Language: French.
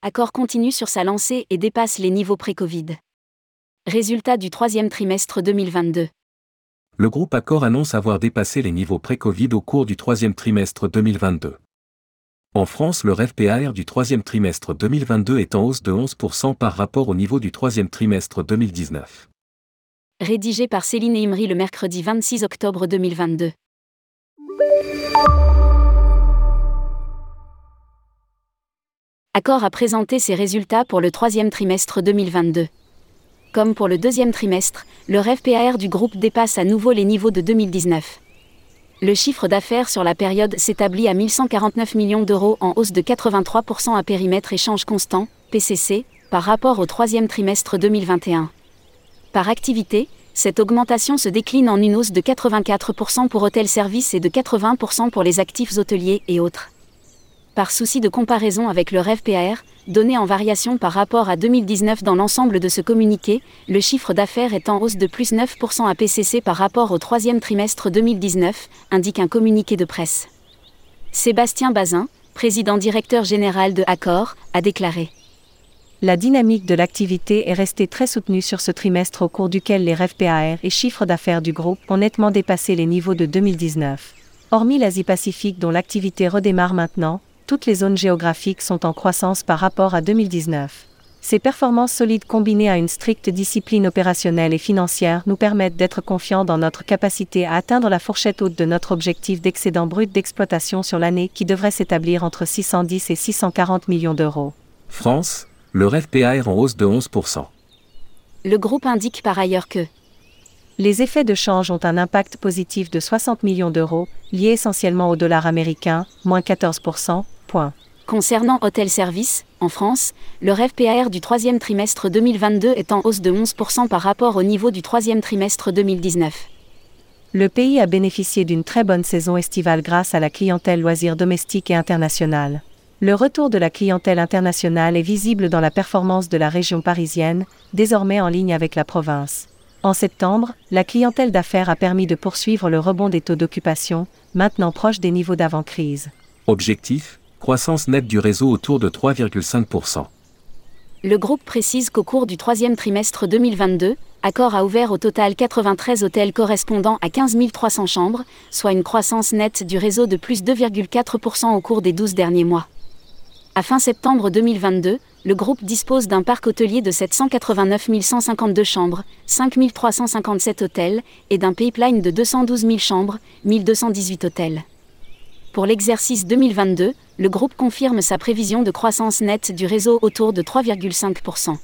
Accor continue sur sa lancée et dépasse les niveaux pré-Covid. Résultat du troisième trimestre 2022. Le groupe Accor annonce avoir dépassé les niveaux pré-Covid au cours du troisième trimestre 2022. En France, le REVPAR du troisième trimestre 2022 est en hausse de 11% par rapport au niveau du troisième trimestre 2019. Rédigé par Céline Imri le mercredi 26 octobre 2022. Accor a présenté ses résultats pour le troisième trimestre 2022. Comme pour le deuxième trimestre, le REVPAR du groupe dépasse à nouveau les niveaux de 2019. Le chiffre d'affaires sur la période s'établit à 1149 millions d'euros en hausse de 83% à périmètre échange constant, PCC, par rapport au troisième trimestre 2021. Par activité, cette augmentation se décline en une hausse de 84% pour hôtel services et de 80% pour les actifs hôteliers et autres par souci de comparaison avec le REVPAR, donné en variation par rapport à 2019 dans l'ensemble de ce communiqué, le chiffre d'affaires est en hausse de plus 9% à PCC par rapport au troisième trimestre 2019, indique un communiqué de presse. Sébastien Bazin, président directeur général de Accor, a déclaré. La dynamique de l'activité est restée très soutenue sur ce trimestre au cours duquel les REVPAR et chiffres d'affaires du groupe ont nettement dépassé les niveaux de 2019. Hormis l'Asie-Pacifique dont l'activité redémarre maintenant, toutes les zones géographiques sont en croissance par rapport à 2019. Ces performances solides combinées à une stricte discipline opérationnelle et financière nous permettent d'être confiants dans notre capacité à atteindre la fourchette haute de notre objectif d'excédent brut d'exploitation sur l'année qui devrait s'établir entre 610 et 640 millions d'euros. France, le REVPA est en hausse de 11%. Le groupe indique par ailleurs que les effets de change ont un impact positif de 60 millions d'euros, liés essentiellement au dollar américain, moins 14%, Concernant Hôtel Service, en France, le REVPAR du troisième trimestre 2022 est en hausse de 11% par rapport au niveau du troisième trimestre 2019. Le pays a bénéficié d'une très bonne saison estivale grâce à la clientèle loisirs domestique et internationale. Le retour de la clientèle internationale est visible dans la performance de la région parisienne, désormais en ligne avec la province. En septembre, la clientèle d'affaires a permis de poursuivre le rebond des taux d'occupation, maintenant proches des niveaux d'avant-crise. Objectif croissance nette du réseau autour de 3,5%. Le groupe précise qu'au cours du troisième trimestre 2022, Accor a ouvert au total 93 hôtels correspondant à 15 300 chambres, soit une croissance nette du réseau de plus 2,4% au cours des 12 derniers mois. À fin septembre 2022, le groupe dispose d'un parc hôtelier de 789 152 chambres, 5 357 hôtels, et d'un pipeline de 212 000 chambres, 1218 hôtels. Pour l'exercice 2022, le groupe confirme sa prévision de croissance nette du réseau autour de 3,5%.